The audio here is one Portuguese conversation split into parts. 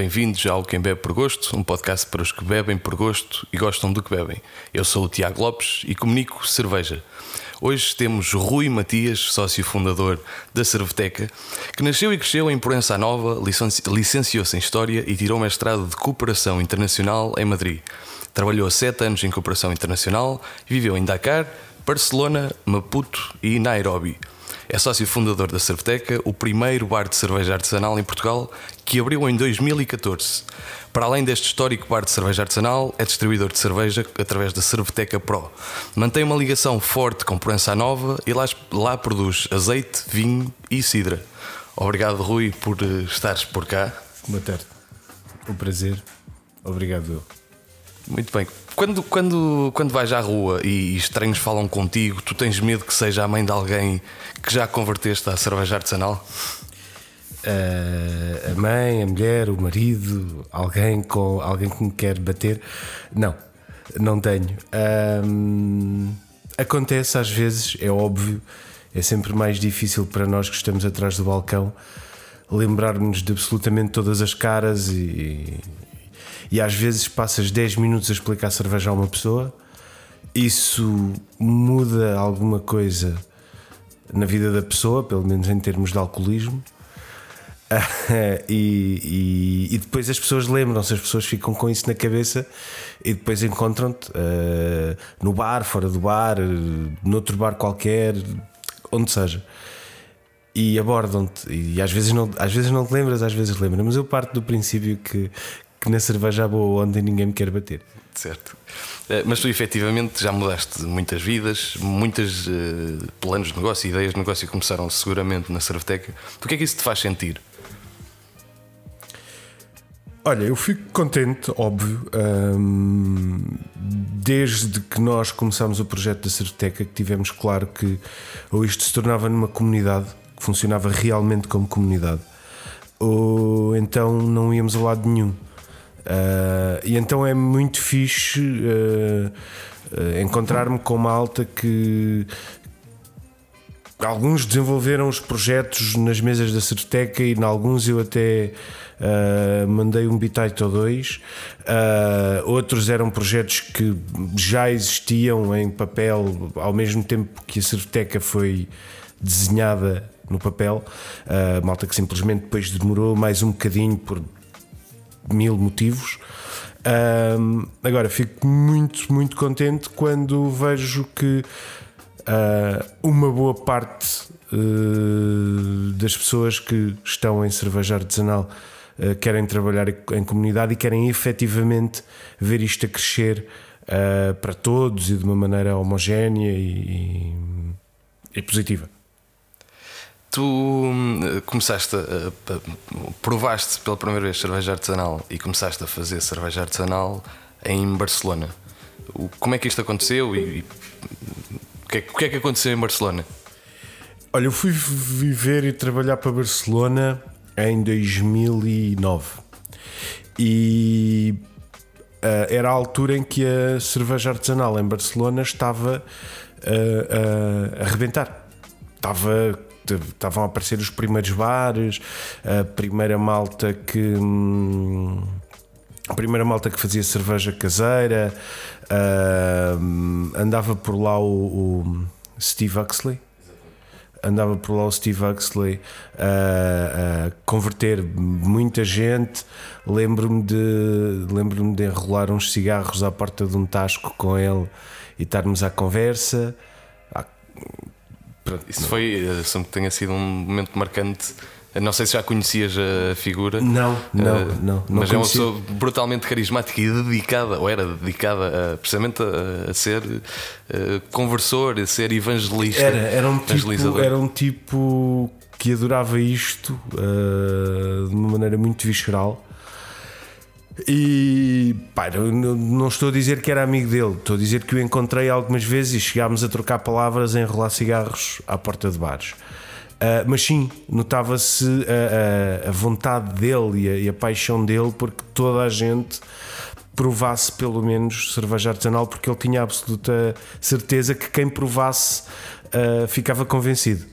Bem-vindos ao Quem Bebe por Gosto, um podcast para os que bebem por gosto e gostam do que bebem. Eu sou o Tiago Lopes e comunico cerveja. Hoje temos Rui Matias, sócio fundador da Cerveteca, que nasceu e cresceu em Proença Nova, licenciou-se em História e tirou mestrado de Cooperação Internacional em Madrid. Trabalhou sete anos em Cooperação Internacional e viveu em Dakar, Barcelona, Maputo e Nairobi. É sócio fundador da Cerveteca, o primeiro bar de cerveja artesanal em Portugal, que abriu em 2014. Para além deste histórico bar de cerveja artesanal, é distribuidor de cerveja através da Cerveteca Pro. Mantém uma ligação forte com Proença Nova e lá, lá produz azeite, vinho e cidra. Obrigado, Rui, por eh, estares por cá. Boa tarde. Um prazer. Obrigado. Muito bem. Quando, quando, quando vais à rua e estranhos falam contigo, tu tens medo que seja a mãe de alguém que já converteste à cerveja artesanal? Uh, a mãe, a mulher, o marido, alguém com alguém que me quer bater? Não, não tenho. Uh, acontece às vezes, é óbvio, é sempre mais difícil para nós que estamos atrás do balcão lembrarmos de absolutamente todas as caras e, e às vezes passas 10 minutos a explicar cerveja a uma pessoa, isso muda alguma coisa na vida da pessoa, pelo menos em termos de alcoolismo. e, e, e, depois as pessoas lembram-se, as pessoas ficam com isso na cabeça e depois encontram-te uh, no bar, fora do bar, noutro bar qualquer, onde seja. E abordam-te, e às vezes, não, às vezes não te lembras, às vezes lembras, mas eu parto do princípio que, que na cerveja boa ontem ninguém me quer bater. Certo. Eh, mas tu efetivamente já mudaste muitas vidas, muitos uh, planos de negócio, ideias de negócio começaram seguramente na Cerveteca. O que é que isso te faz sentir? Olha, eu fico contente, óbvio, hum, desde que nós começámos o projeto da Cerveteca, que tivemos claro que ou isto se tornava numa comunidade, que funcionava realmente como comunidade, ou então não íamos a lado nenhum. Uh, e então é muito fixe uh, uh, encontrar-me com uma alta que alguns desenvolveram os projetos nas mesas da Certeca e em alguns eu até mandei um bitite ou dois. outros eram projetos que já existiam em papel ao mesmo tempo que a Certeca foi desenhada no papel. malta que simplesmente depois demorou mais um bocadinho por mil motivos. Um, agora, fico muito, muito contente quando vejo que uh, uma boa parte uh, das pessoas que estão em cerveja artesanal uh, querem trabalhar em comunidade e querem efetivamente ver isto a crescer para todos e de uma maneira homogénea e, e positiva. Tu hum, começaste a, a, provaste pela primeira vez cerveja artesanal e começaste a fazer cerveja artesanal em Barcelona. O, como é que isto aconteceu e, e o, que é, o que é que aconteceu em Barcelona? Olha, eu fui viver e trabalhar para Barcelona em 2009 e uh, era a altura em que a cerveja artesanal em Barcelona estava uh, uh, a arrebentar. Estava estavam a aparecer os primeiros bares, a primeira malta que. Hum, a primeira malta que fazia cerveja caseira, uh, andava por lá o, o, Steve Huxley. Andava por lá o Steve Huxley a, converter muita gente. Lembro-me de, lembro de enrolar uns cigarros à porta de um tasco com ele e estarmos à conversa. Isso foi, assumo que tenha sido um momento marcante. Não sei se já conhecias a figura. Não, não, uh, não. não mas conheci. é uma pessoa brutalmente carismática e dedicada, ou era dedicada a, precisamente a, a ser uh, conversor, a ser evangelista. Era, era, um, tipo, era um tipo que adorava isto uh, de uma maneira muito visceral. E pá, não, não estou a dizer que era amigo dele, estou a dizer que o encontrei algumas vezes e chegámos a trocar palavras em enrolar cigarros à porta de bares. Uh, mas sim, notava-se a, a, a, vontade dele e a, e a, paixão dele porque toda a gente provasse pelo menos cerveja artesanal, porque ele tinha absoluta certeza que quem provasse uh, ficava convencido.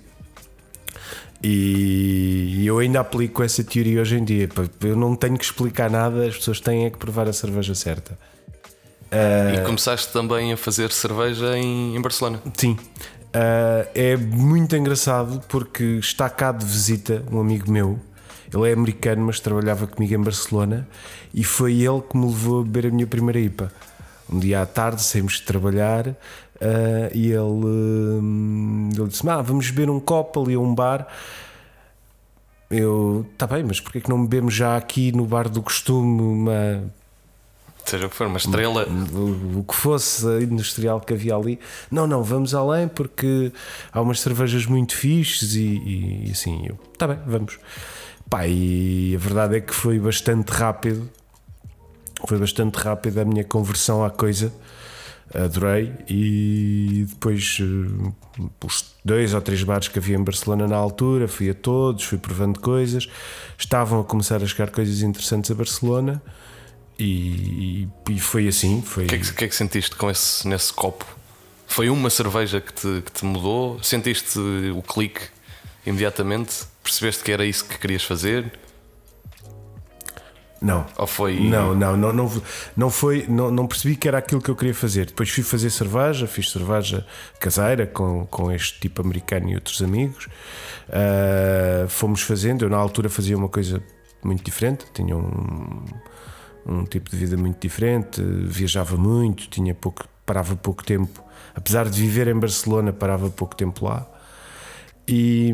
E eu ainda aplico essa teoria hoje em dia. Eu não tenho que explicar nada, as pessoas têm é que provar a cerveja certa. Uh, e começaste também a fazer cerveja em, em Barcelona? Sim. Uh, é muito engraçado porque está cá de visita um amigo meu. Ele é americano, mas trabalhava comigo em Barcelona e foi ele que me levou a beber a minha primeira IPA. Um dia à tarde saímos de trabalhar uh, e ele, uh, ele disse: ah, Vamos beber um copo ali a um bar. Eu, tá bem, mas porquê que não bebemos já aqui no bar do costume uma seja o que for, uma estrela. O, o, que fosse industrial que havia ali. Não, não, vamos além porque há umas cervejas muito fixes e, e assim, eu, tá bem, vamos. Pá, e a verdade é que foi bastante rápido. Foi bastante rápido a minha conversão à coisa. Adorei. E depois, eh, os dois ou três bares que havia em Barcelona na altura, fui a todos, fui provando coisas. Estavam a começar a chegar coisas interessantes a Barcelona. E, e, foi assim. Foi... O que, é que, que, é que, sentiste com esse, nesse copo? Foi uma cerveja que te, que te mudou? Sentiste o clique imediatamente? Percebeste que era isso que querias fazer? Não. Ou foi. Não, não, não, não, não foi. Não, não percebi que era aquilo que eu queria fazer. Depois fui fazer cerveja, fiz cerveja caseira com, com este tipo americano e outros amigos. Uh, fomos fazendo. Eu, na altura, fazia uma coisa muito diferente. Tinha um um tipo de vida muito diferente, viajava muito, tinha pouco, parava pouco tempo, apesar de viver em Barcelona, parava pouco tempo lá. E,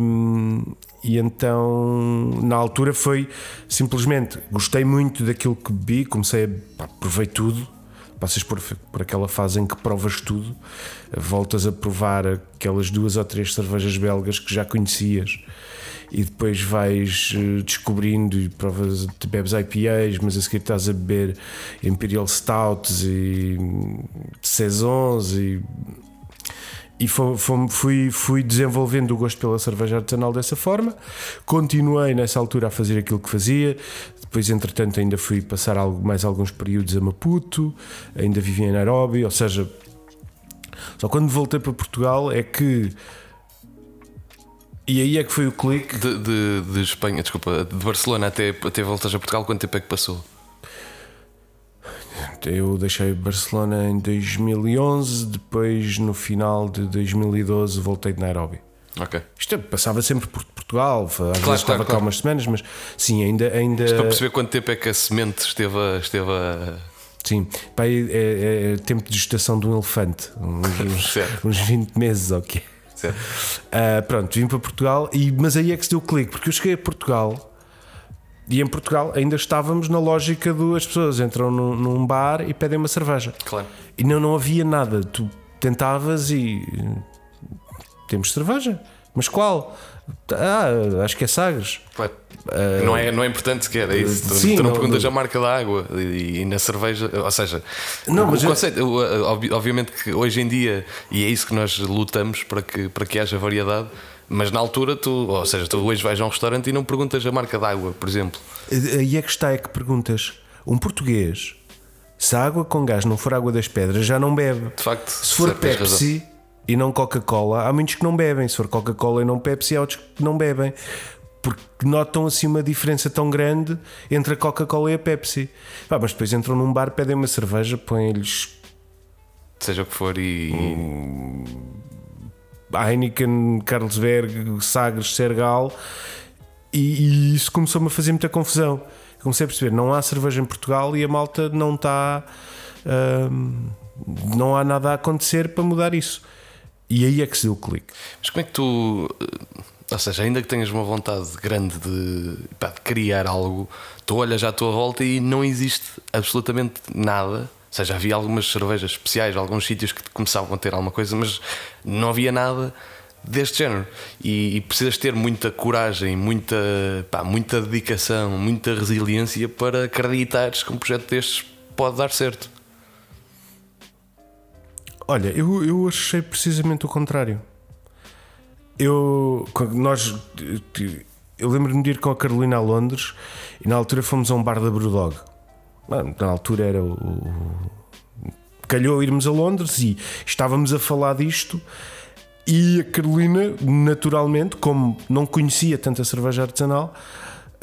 e então, na altura, foi simplesmente gostei muito daquilo que bebi, comecei a provei tudo. Passas por, por aquela fase em que provas tudo, voltas a provar aquelas duas ou três cervejas belgas que já conhecias e depois vais eh, descobrindo e provas, bebes IPAs, mas a seguir estás a beber Imperial Stouts e Saisons e e fui, fui desenvolvendo o gosto pela cerveja artesanal dessa forma. Continuei nessa altura a fazer aquilo que fazia. Depois, entretanto, ainda fui passar mais alguns períodos a Maputo, ainda vivia em Nairobi. Ou seja, só quando voltei para Portugal é que e aí é que foi o clique. De, de, de, Espanha, desculpa, de Barcelona até, até voltas a Portugal, quanto tempo é que passou? Eu deixei Barcelona em 2011, depois no final de 2012 voltei de Nairobi. Ok. Isto passava sempre por Portugal, às claro, vezes claro, estava claro. cá umas semanas, mas sim, ainda. ainda... Estou para perceber quanto tempo é que a semente esteve a. Esteve a... Sim, Pai, é, é, é, tempo de gestação de um elefante, uns, uns, uns 20 meses, ok. Uh, pronto, vim para Portugal, e, mas aí é que se deu clique, porque eu cheguei a Portugal e em Portugal ainda estávamos na lógica do as pessoas entram num, num bar e pedem uma cerveja. Claro. E não, não havia nada. Tu tentavas e temos cerveja. Mas qual? Ah, acho que é Sagres. Uh, não, é, não é importante sequer, é isso. Tu, sim, tu não, não perguntas não, a marca da água e, e, na cerveja, ou seja, não, o, o conceito, eu... obviamente que hoje em dia, e é isso que nós lutamos para que, para que haja variedade, mas na altura tu, ou seja, tu hoje vais a um restaurante e não perguntas a marca da água, por exemplo. Aí é que está, é que perguntas. Um português, se a água com gás não for água das pedras, já não bebe. De facto, se for Pepsi e não Coca-Cola, há muitos que não bebem. Se for Coca-Cola e não Pepsi, há outros que não bebem porque notam assim uma diferença tão grande entre a Coca-Cola e a Pepsi. Ah, mas depois entram num bar, pedem uma cerveja, põem-lhes. Seja o que for, e. Heineken, Carlsberg, Sagres, Sergal, e, e isso começou-me a fazer muita confusão. Comecei a perceber: não há cerveja em Portugal e a malta não está. Hum, não há nada a acontecer para mudar isso. E aí é que se deu o clique. Mas como é que tu ou seja, ainda que tenhas uma vontade grande de, pá, de criar algo, tu olhas à tua volta e não existe absolutamente nada. Seja, havia algumas cervejas especiais, alguns sítios que começavam a ter alguma coisa, mas não havia nada deste género. E, e precisas ter muita coragem, muita, pá, muita dedicação, muita resiliência para acreditares que um projeto destes pode dar certo. Olha, eu, eu achei precisamente o contrário eu nós eu lembro-me de ir com a Carolina a Londres e na altura fomos a um bar da Brewdog. Na altura era o, calhou irmos a Londres e estávamos a falar disto E a Carolina, naturalmente, como não conhecia tanta cerveja artesanal,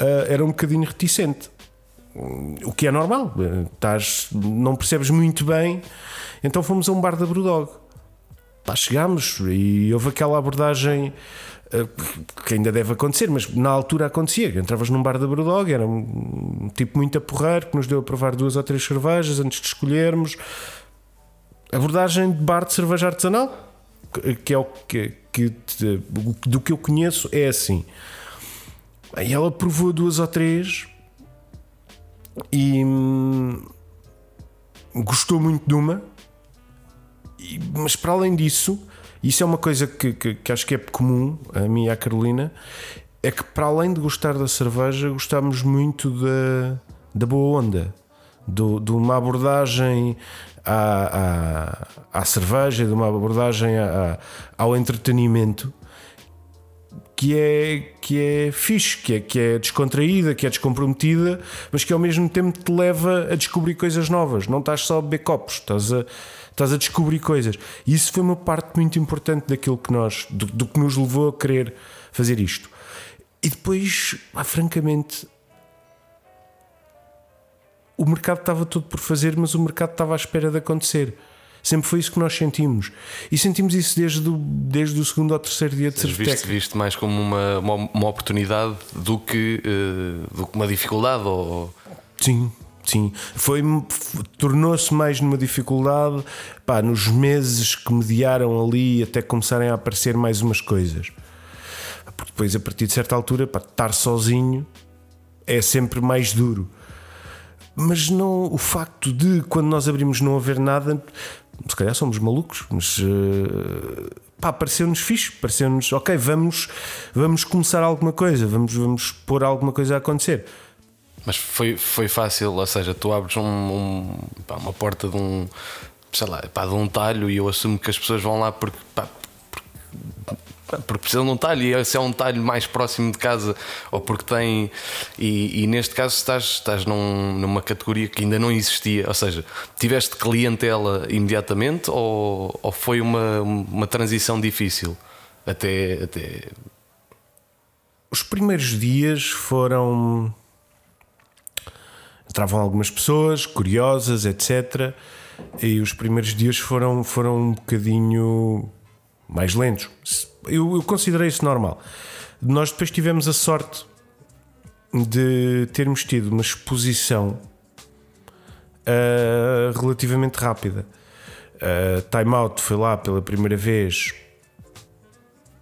uh, era um bocadinho reticente. O que é normal, estás, não percebes muito bem. Então fomos a um bar da Brewdog. Pá, chegámos e houve aquela abordagem que ainda deve acontecer, mas na altura acontecia. Entravas num bar da Brewdog, era um tipo muito a porrar que nos deu a provar duas ou três cervejas antes de escolhermos. Abordagem de bar de cerveja artesanal, que é o que, que do que eu conheço, é assim. Aí ela provou duas ou três e hum, gostou muito de uma, e, mas para além disso, isso é uma coisa que, que, que, acho que é comum a mim e à Carolina, é que para além de gostar da cerveja, gostamos muito da, da boa onda, do, de uma abordagem à, à, à cerveja, de uma abordagem à, ao entretenimento que é, que é fixe, que é, que é descontraída, que é descomprometida, mas que ao mesmo tempo te leva a descobrir coisas novas. Não estás só a beber copos, estás a, estás a descobrir coisas. E isso foi uma parte muito importante daquilo que nós, do, do que nos levou a querer fazer isto. E depois, ah, francamente, o mercado estava todo por fazer, mas o mercado estava à espera de acontecer. Sempre foi isso que nós sentimos. E sentimos isso desde o, desde o segundo ou terceiro dia de Cervetec. Viste, viste mais como uma, uma, uma oportunidade do que, uh, do que uma dificuldade? Ou... Sim, sim. Foi, tornou-se mais numa dificuldade pá, nos meses que mediaram ali até começarem a aparecer mais umas coisas. Porque depois, a partir de certa altura, pá, estar sozinho é sempre mais duro mas não o facto de quando nós abrimos não haver nada se calhar somos malucos, mas uh, pareceu-nos fixe, pareceu-nos, ok, vamos, vamos começar alguma coisa, vamos, vamos pôr alguma coisa a acontecer. Mas foi, foi fácil, ou seja, tu abres um, um pá, uma porta de um, sei lá, pá, de um talho e eu assumo que as pessoas vão lá porque, pá, porque precisam de um talho e se é um talho mais próximo de casa ou porque tem. E, e neste caso estás, estás num, numa categoria que ainda não existia, ou seja, tiveste clientela imediatamente ou, ou foi uma, uma transição difícil até, até. Os primeiros dias foram. Entravam algumas pessoas curiosas, etc. E os primeiros dias foram, foram um bocadinho mais lentos. Eu, eu considerei isso normal. Nós depois tivemos a sorte de termos tido uma exposição uh, relativamente rápida. Uh, Time Out foi lá pela primeira vez,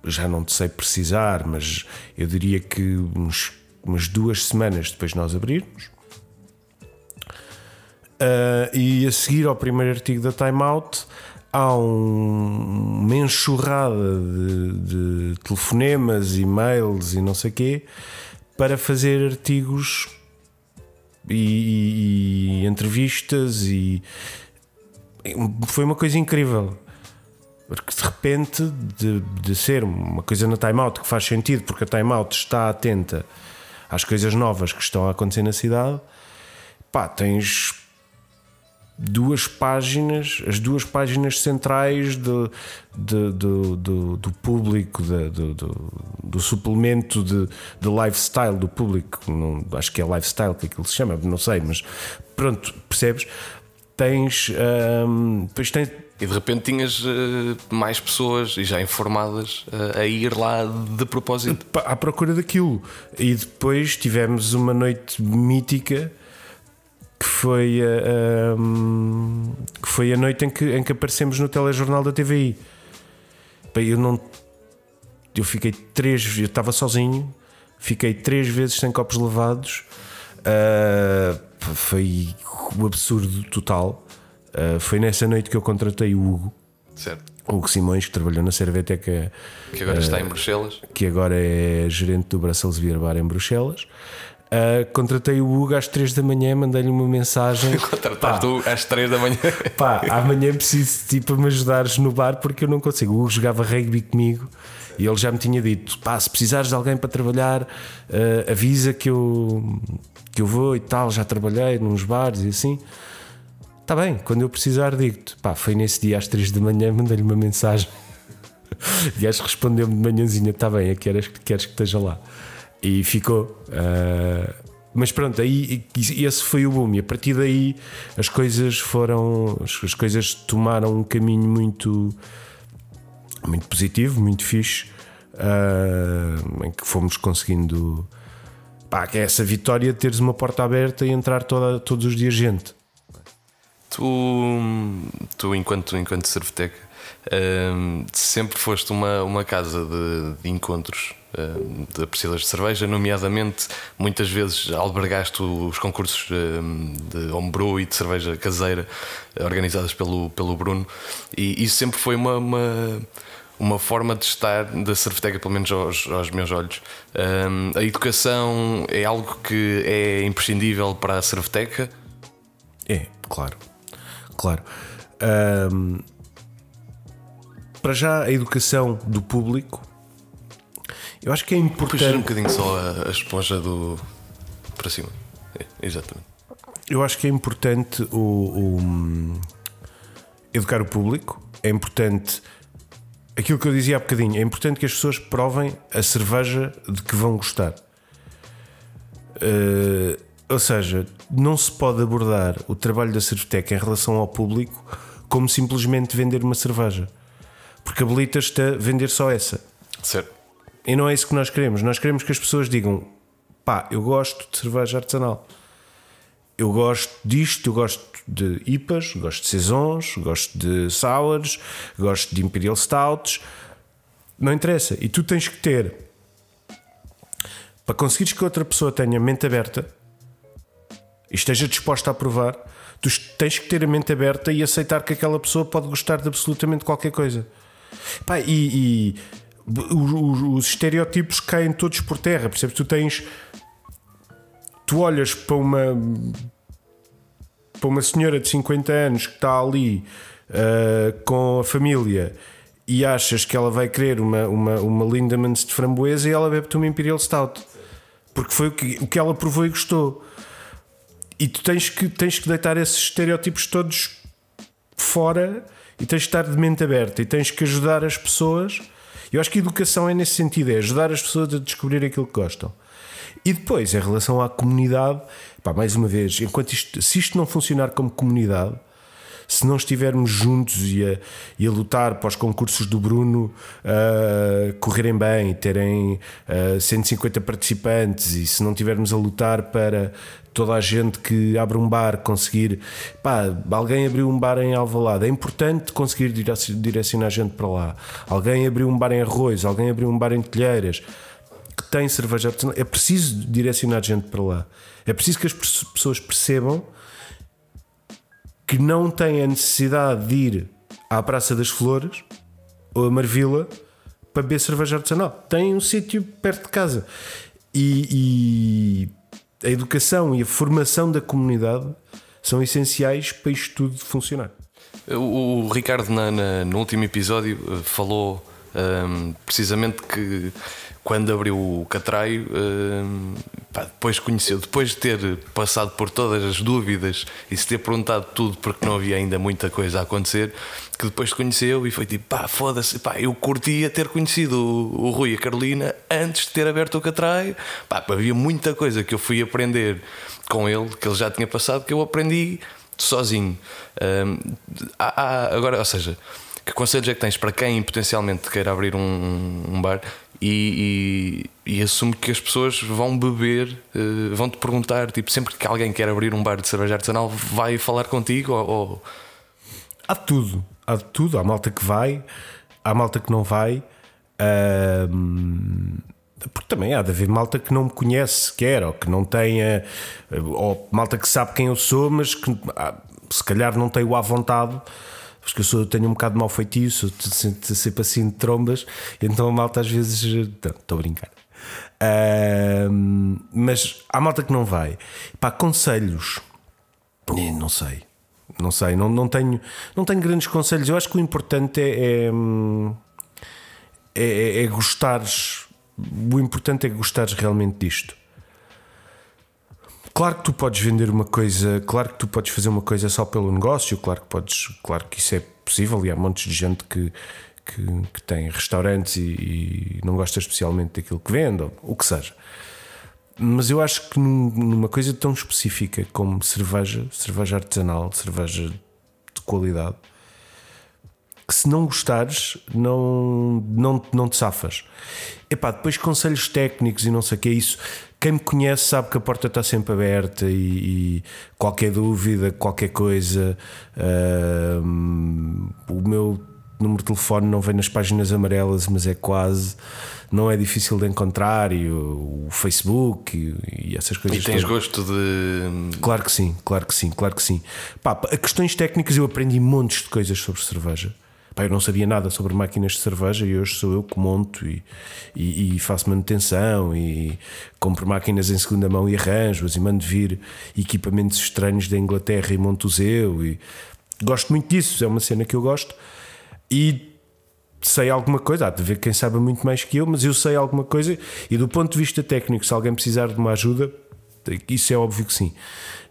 já não sei precisar, mas eu diria que uns, umas duas semanas depois de nós abrirmos. Uh, e a seguir ao primeiro artigo da Time Out há um, uma enxurrada de, de telefonemas, e-mails e não sei quê para fazer artigos e, e, entrevistas e foi uma coisa incrível. Porque de repente de, de ser uma coisa na Time Out que faz sentido porque a Time Out está atenta às coisas novas que estão a acontecer na cidade pá, tens duas páginas, as duas páginas centrais de, de, de, de do público, do, do, suplemento de, de lifestyle do público. Não, acho que é lifestyle que aquilo se chama, não sei, mas pronto, percebes? Tens. Hum, depois tens e de repente tinhas uh, mais pessoas e já informadas uh, a ir lá de propósito. À procura daquilo. E depois tivemos uma noite mítica que foi a, que foi a noite em que, em que aparecemos no telejornal da TVI. Eu não. Eu fiquei três. Eu estava sozinho, fiquei três vezes sem copos levados. Uh, foi o um absurdo total. Uh, foi nessa noite que eu contratei o Hugo. Certo. Hugo Simões, que trabalhou na Cerveteca. Que agora uh, está em Bruxelas. Que agora é gerente do Brussels Beer Bar em Bruxelas. Uh, contratei o Hugo às 3 da manhã, mandei-lhe uma mensagem. Contrataste o às 3 da manhã. Pá, amanhã preciso tipo me ajudares no bar porque eu não consigo. O Hugo jogava rugby comigo e ele já me tinha dito: pá, se precisares de alguém para trabalhar, uh, avisa que eu, que eu vou e tal. Já trabalhei nos bares e assim. Está bem, quando eu precisar, digo-te. Pá, foi nesse dia às 3 da manhã, mandei-lhe uma mensagem. o gajo respondeu-me de manhãzinha: está bem, é queres, queres que esteja lá. E ficou. Uh, mas pronto, aí esse foi o boom. E a partir daí as coisas foram. As coisas tomaram um caminho muito. Muito positivo, muito fixe, uh, em que fomos conseguindo pá, que é essa vitória de teres uma porta aberta e entrar toda, todos os dias gente. Tu, tu enquanto, enquanto Surfteca, um, sempre foste uma, uma casa de, de encontros um, de apreciadores de cerveja, nomeadamente muitas vezes albergaste os concursos um, de homebrew e de cerveja caseira organizados pelo, pelo Bruno, e isso sempre foi uma, uma uma forma de estar da Surfteca, pelo menos aos, aos meus olhos. Um, a educação é algo que é imprescindível para a Surfteca? É, claro. Claro. Um, para já, a educação do público, eu acho que é importante. Puxar um bocadinho só a, a esponja do. para cima. É, exatamente. Eu acho que é importante o, o educar o público, é importante aquilo que eu dizia há bocadinho, é importante que as pessoas provem a cerveja de que vão gostar. Uh, ou seja, não se pode abordar o trabalho da Cerveteca em relação ao público como simplesmente vender uma cerveja. Porque habilitas-te a vender só essa. Certo. E não é isso que nós queremos. Nós queremos que as pessoas digam: pá, eu gosto de cerveja artesanal. Eu gosto disto, eu gosto de IPAs, gosto de Saisons, gosto de Sours, gosto de Imperial Stouts. Não interessa. E tu tens que ter, para conseguires que outra pessoa tenha mente aberta e esteja disposta a provar, tu tens que ter a mente aberta e aceitar que aquela pessoa pode gostar de absolutamente qualquer coisa. Pá, e, e os, os, estereótipos caem todos por terra, percebes? Tu tens. Tu olhas para uma para uma senhora de 50 anos que está ali uh, com a família e achas que ela vai querer uma, uma, uma Lindemans de framboesa e ela bebe-te uma Imperial Stout porque foi o que, o que ela provou e gostou. E tu tens que, tens que deitar esses estereótipos todos fora e tens que estar de mente aberta e tens que ajudar as pessoas. Eu acho que a educação é nesse sentido: é ajudar as pessoas a descobrir aquilo que gostam. E depois, em relação à comunidade, pá, mais uma vez, enquanto isto, se isto não funcionar como comunidade, se não estivermos juntos e a, e a lutar para os concursos do Bruno uh, correrem bem, terem uh, 150 participantes, e se não estivermos a lutar para toda a gente que abre um bar conseguir, pá, alguém abriu um bar em Alvalade, é importante conseguir direcionar a gente para lá. Alguém abriu um bar em Arroz, alguém abriu um bar em Telheiras que tem cerveja artesanal, é preciso direcionar gente para lá. É preciso que as pessoas percebam que não têm a necessidade de ir à Praça das Flores ou a Marvila para beber cerveja artesanal. Tem um sítio perto de casa. E, e, a educação e a formação da comunidade são essenciais para isto tudo funcionar. O, o Ricardo, na, na, no último episódio, eh, falou um, precisamente que quando abriu o Catraio, uh, pá, depois conheceu, depois de ter passado por todas as dúvidas e se ter perguntado tudo porque não havia ainda muita coisa a acontecer, que depois conheceu e foi tipo, pá, foda-se, pá, eu curtia ter conhecido o, o, Rui e a Carolina antes de ter aberto o Catraio, pá, havia muita coisa que eu fui aprender com ele, que ele já tinha passado, que eu aprendi sozinho. Há, há, agora, ou seja, que conselhos é que tens para quem potencialmente queira abrir um, um bar e, e, e, assumo que as pessoas vão beber, uh, vão te perguntar, tipo, sempre que alguém quer abrir um bar de cerveja artesanal, vai falar contigo? Ou, ou... Há tudo, há de tudo. Há malta que vai, há malta que não vai. porque também há de haver malta que não me conhece sequer, ou que não tenha, ou malta que sabe quem eu sou, mas que ah, se calhar não tem o à vontade porque eu sou, tenho um bocado de mau feitiço, sinto sempre assim de trombas, então a malta às vezes. Estou a brincar. Uh, mas há malta que não vai. Pá, conselhos. Não sei. Não sei, não, não, tenho, não tenho grandes conselhos. Eu acho que o importante é, é, é, é, gostares. O importante é gostares realmente disto. Claro que tu podes vender uma coisa, claro que tu podes fazer uma coisa só pelo negócio, claro que podes, claro que isso é possível e há montes de gente que, que, que tem restaurantes e, e, não gosta especialmente daquilo que vende, ou o que seja. Mas eu acho que numa coisa tão específica como cerveja, cerveja artesanal, cerveja de qualidade, que se não gostares, não, não, não te safas. Epá, depois conselhos técnicos e não sei o que é isso. Quem me conhece sabe que a porta está sempre aberta e, e qualquer dúvida, qualquer coisa. Uh, o meu número de telefone não vem nas páginas amarelas, mas é quase. Não é difícil de encontrar. E o, o Facebook e, e, essas coisas. E tens todas. gosto de. Claro que sim, claro que sim, claro que sim. Pá, a questões técnicas eu aprendi montes de coisas sobre cerveja. Pá, eu não sabia nada sobre máquinas de cerveja e hoje sou eu que monto e, e, e faço manutenção e compro máquinas em segunda mão e arranjo-as e mando vir equipamentos estranhos da Inglaterra e monto-os eu. E gosto muito disso, é uma cena que eu gosto e sei alguma coisa. Há de ver quem sabe muito mais que eu, mas eu sei alguma coisa e do ponto de vista técnico, se alguém precisar de uma ajuda, isso é óbvio que sim.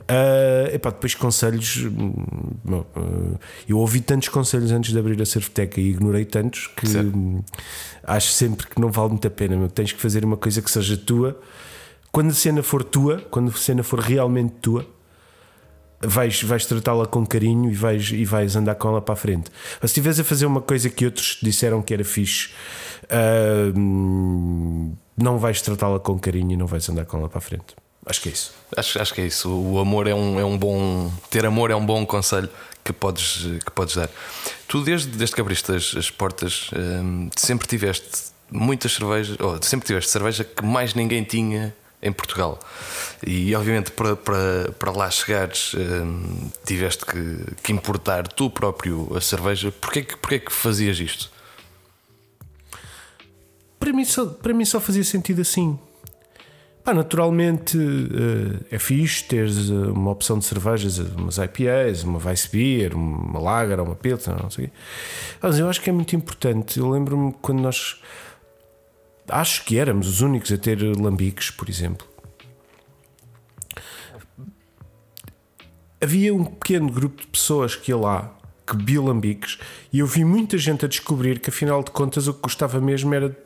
Uh, epá, depois conselhos. Uh, eu ouvi tantos conselhos antes de abrir a Cerveteca e ignorei tantos que certo. acho sempre que não vale muito a pena. Meu. Tens que fazer uma coisa que seja tua. Quando a cena for tua, quando a cena for realmente tua, vais, vais tratá-la com carinho e vais, e vais andar com ela para a frente. Mas se estiveres a fazer uma coisa que outros disseram que era fixe, uh, não vais tratá-la com carinho e não vais andar com ela para a frente. Acho que é isso. Acho, acho que é isso. O amor é um, é um bom. Ter amor é um bom conselho que podes, que podes dar. Tu, desde, desde que abriste as, as portas, hum, sempre tiveste muitas cervejas, ou sempre tiveste cerveja que mais ninguém tinha em Portugal. E obviamente para, para, para lá chegares hum, tiveste que, que, importar tu próprio a cerveja. Porquê, porquê que fazias isto? Para mim, só, para mim só fazia sentido assim. Pá, naturalmente uh, é fixe teres uh, uma opção de cervejas, umas IPAs, uma Weiss Beer, uma Lager, uma Pilsner, não sei o quê. Mas eu acho que é muito importante. Eu lembro-me quando nós. Acho que éramos os únicos a ter lambiques, por exemplo. Havia um pequeno grupo de pessoas que ia lá que bebia lambiques e eu vi muita gente a descobrir que afinal de contas o que gostava mesmo era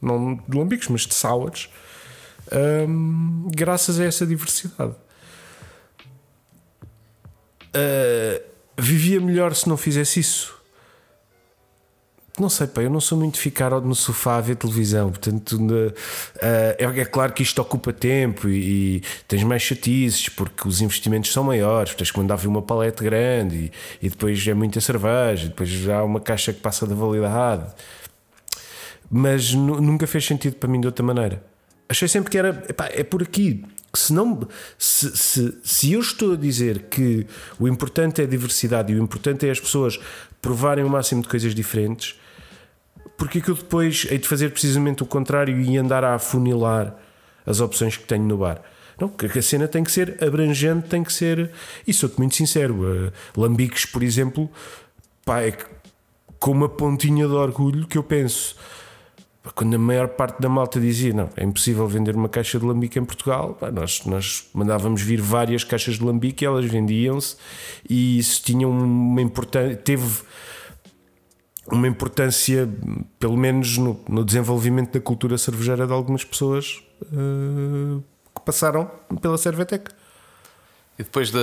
não de lambiques, mas de sours um, graças a essa diversidade. Uh, vivia melhor se não fizesse isso. Não sei, pá, eu não sou muito de ficar no sofá a ver televisão, portanto, uh, é, é, claro que isto ocupa tempo e, e, tens mais chatices porque os investimentos são maiores, tens que mandar vir uma palete grande e, e depois é muita cerveja, depois há uma caixa que passa da validade. Mas nunca fez sentido para mim de outra maneira achei sempre que era epá, é por aqui. Que se, não, se, se, se eu estou a dizer que o importante é a diversidade e o importante é as pessoas provarem o máximo de coisas diferentes, porque é que eu depois hei de fazer precisamente o contrário e andar a afunilar as opções que tenho no bar? Não, a cena tem que ser abrangente, tem que ser. E sou-te muito sincero. Uh, lambiques, por exemplo, pá, é com uma pontinha de orgulho que eu penso quando a maior parte da malta dizia não, é impossível vender uma caixa de lambique em Portugal, pá, nós, nós mandávamos vir várias caixas de lambique, elas vendiam-se e isso tinha uma importância, teve uma importância, pelo menos no, no, desenvolvimento da cultura cervejeira de algumas pessoas uh, que passaram pela Cervetec. E depois da,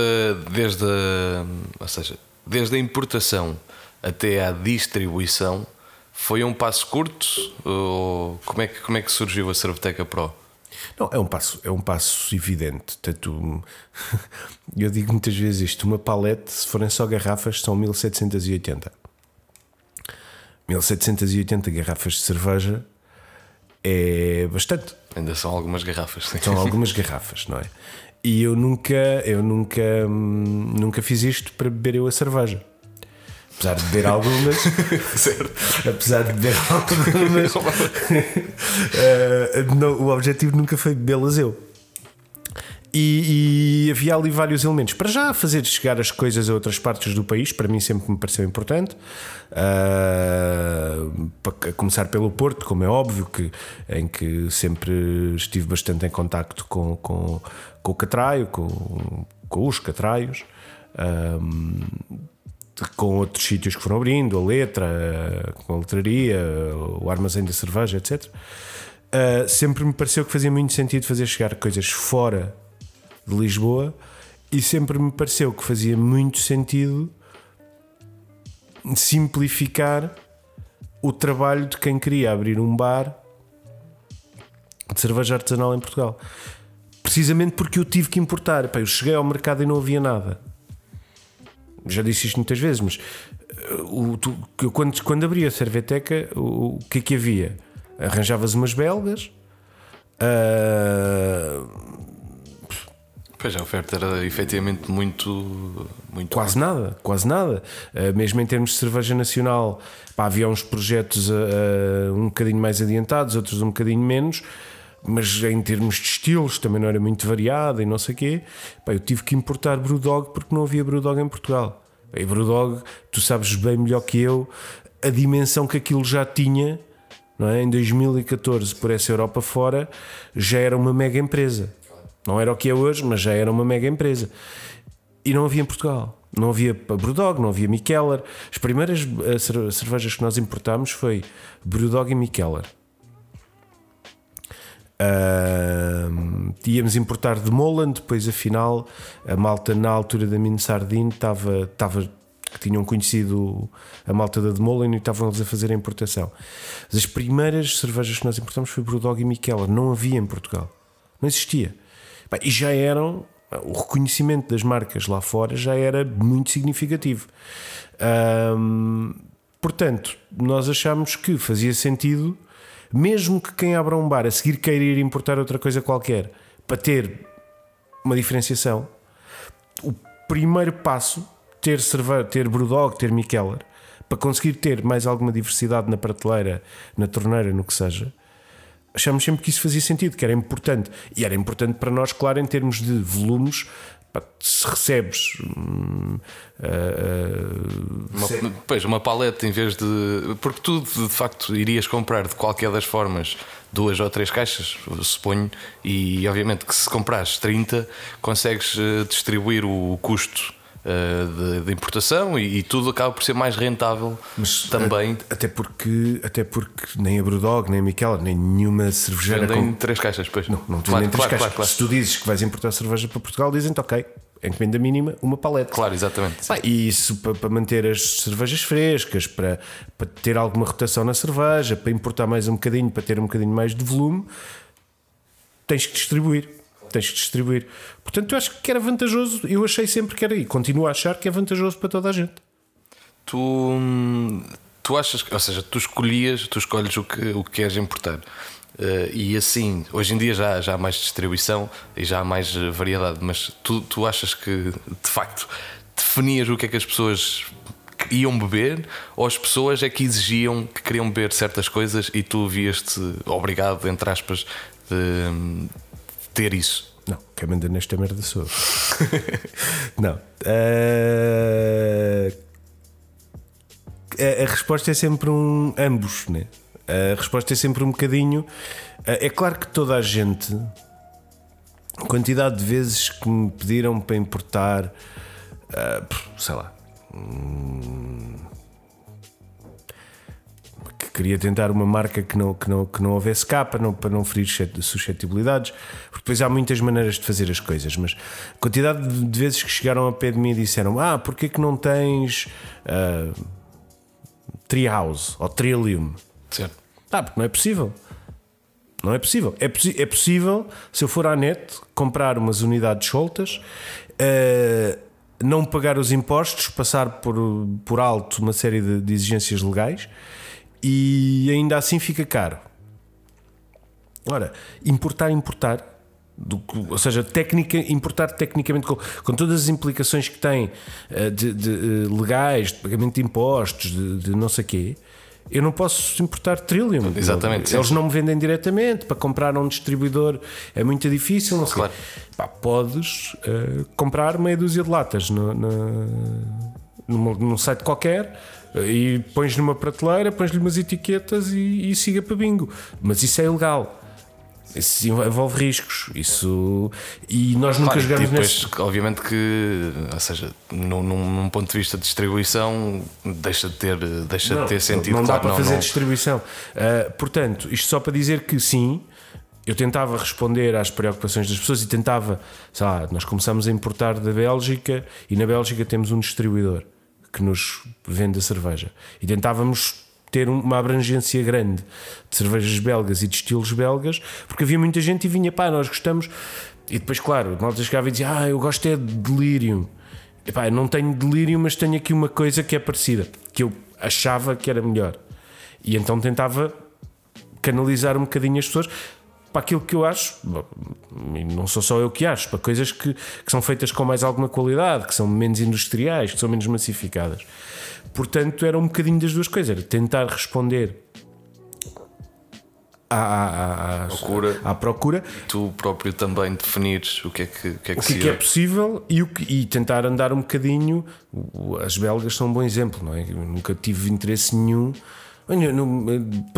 desde a, ou seja, desde a importação até à distribuição, foi um passo curto? Como é que, como é que surgiu a Cerveteca Pro? Não, é um passo, é um passo evidente. Tanto, eu digo muitas vezes isto: uma palete, se forem só garrafas, são 1780. 1780 garrafas de cerveja é bastante. Ainda são algumas garrafas. Sim. São algumas garrafas, não é? E eu nunca, eu nunca, hum, nunca fiz isto para beber eu a cerveja. Apesar de beber algumas, certo. apesar de beber algumas, uh, não, o objetivo nunca foi bebê-las eu. E, e, havia ali vários elementos. Para já, fazer chegar as coisas a outras partes do país, para mim sempre me pareceu importante. Uh, para começar pelo Porto, como é óbvio, que, em que sempre estive bastante em contacto com, com, com o Catraio, com, com os Catraios. Uh, com outros sítios que foram abrindo, a letra, com a letraria, o armazém da cerveja, etc. Uh, sempre me pareceu que fazia muito sentido fazer chegar coisas fora de Lisboa e sempre me pareceu que fazia muito sentido simplificar o trabalho de quem queria abrir um bar de cerveja artesanal em Portugal. Precisamente porque eu tive que importar. eu cheguei ao mercado e não havia nada. Já disse isto muitas vezes, mas uh, o, tu, quando, quando abri a Cerveteca, o, o que é que havia? Arranjavas umas belgas. Uh, Pois a oferta era efetivamente muito, muito. Quase nada, quase nada. Uh, mesmo em termos de cerveja nacional, pá, havia uns projetos uh, um bocadinho mais adiantados, outros um bocadinho menos, mas em termos de estilos também não era muito variado e não sei o quê. Pá, eu tive que importar Brewdog porque não havia Brewdog em Portugal. E Brewdog, tu sabes bem melhor que eu a dimensão que aquilo já tinha. Não é? Em 2014, por essa Europa fora, já era uma mega empresa. Não era o que é hoje, mas já era uma mega empresa. E não havia em Portugal. Não havia Brewdog, não havia Mikkeller. As primeiras eh, cervejas que nós importámos foi Brewdog e Mikkeller. Uh, íamos importar de Moland, depois afinal a malta na altura da Mini Sardine estava, estava tinham conhecido a malta da Demolen e estavam eles a fazer a importação. Mas as primeiras cervejas que nós importamos foi Brewdog e Mikkeller, não havia em Portugal, não existia. E já eram, o reconhecimento das marcas lá fora já era muito significativo. portanto, nós achamos que fazia sentido, mesmo que quem abra um bar a seguir queira ir importar outra coisa qualquer para ter uma diferenciação, o primeiro passo, ter cerveja, ter Brewdog, ter Mikkeller, para conseguir ter mais alguma diversidade na prateleira, na torneira, no que seja, achamos sempre que isso fazia sentido, que era importante. E era importante para nós, claro, em termos de volumes. Se recebes hum, uh, uma, pois, uma paleta em vez de. Porque tu de facto irias comprar de qualquer das formas duas ou três caixas, suponho, e obviamente que se comprares 30 consegues eh, distribuir o custo eh, de, de, importação e, e, tudo acaba por ser mais rentável Mas também. A, até porque, até porque nem a Brewdog, nem a Miquela, nem nenhuma cervejeira. Vendem com... três caixas, pois. Não, não claro, vendem três claro, caixas. Claro, Se tu dizes que vais importar cerveja para Portugal, dizem-te ok. Encomenda mínima, uma paleta. Claro, exatamente. e isso para, para, manter as cervejas frescas, para, para ter alguma rotação na cerveja, para importar mais um bocadinho, para ter um bocadinho mais de volume, tens que distribuir tens que distribuir. Portanto, eu acho que era vantajoso, eu achei sempre que era e continuo a achar que é vantajoso para toda a gente. Tu, tu achas, ou seja, tu escolhias, tu escolhes o que, o que queres importar. Uh, e assim, hoje em dia já, já há mais distribuição e já há mais variedade, mas tu, tu achas que de facto definias o que é que as pessoas iam beber ou as pessoas é que exigiam que queriam beber certas coisas e tu vias-te obrigado, entre aspas, de, ter isso? Não, quem manda nesta merda sou Não. Uh... A, a, resposta é sempre um. ambos, né? A resposta é sempre um bocadinho. Uh, é claro que toda a gente. A quantidade de vezes que me pediram para importar. Uh, sei lá. Hum, queria tentar uma marca que não, que não, que não houvesse capa, não, para não ferir suscetibilidades, porque depois há muitas maneiras de fazer as coisas, mas a quantidade de vezes que chegaram a pé de mim e disseram: Ah, porquê que não tens uh, Treehouse ou Trillium? Certo. Ah, porque não é possível. Não é possível. É, é possível, se eu for à net, comprar umas unidades soltas, uh, não pagar os impostos, passar por, por alto uma série de, de exigências legais e ainda assim fica caro. Ora, importar, importar, do, ou seja, técnica, importar tecnicamente com, com, todas as implicações que tem eh, de, de, eh, legais, de pagamento de impostos, de, de não sei quê. Eu não posso importar Trillium. Exatamente. Eles sim. não me vendem diretamente. Para comprar a um distribuidor é muito difícil. Não sei. Claro. Pá, podes uh, comprar meia dúzia de latas no, num site qualquer e pões numa prateleira, pões-lhe umas etiquetas e, e siga para bingo. Mas isso é ilegal. Isso envolve riscos. Isso. E nós nunca Claro, jogamos depois, nesse. obviamente que, ou seja, num, num- ponto de vista de distribuição, deixa de ter, deixa de ter sentido. Não dá claro, para não- fazer não- distribuição. Uh, portanto, isto só para dizer que sim, eu tentava responder às preocupações das pessoas e tentava, sei lá, nós começámos a importar da Bélgica e na Bélgica temos um distribuidor que nos vende a cerveja e tentávamos ter um- uma abrangência grande de cervejas belgas e de estilos belgas, porque havia muita gente e vinha, pá, nós gostamos. E depois, claro, malta chegava e dizia, ah, eu gosto é de delírio. Epá, eu não tenho delírio, mas tenho aqui uma coisa que é parecida, que eu achava que era melhor. E então tentava canalizar um bocadinho as pessoas para aquilo que eu acho, e não sou só eu que acho, para coisas que, que são feitas com mais alguma qualidade, que são menos industriais, que são menos massificadas. Portanto, era um bocadinho das duas coisas, era tentar responder à, à- à- Procura. à procura Tu próprio também definires o que é que, o que, é que o que, é que é possível e, o que- e tentar andar um bocadinho. As belgas são um bom exemplo, não é? Eu nunca tive interesse nenhum. Não,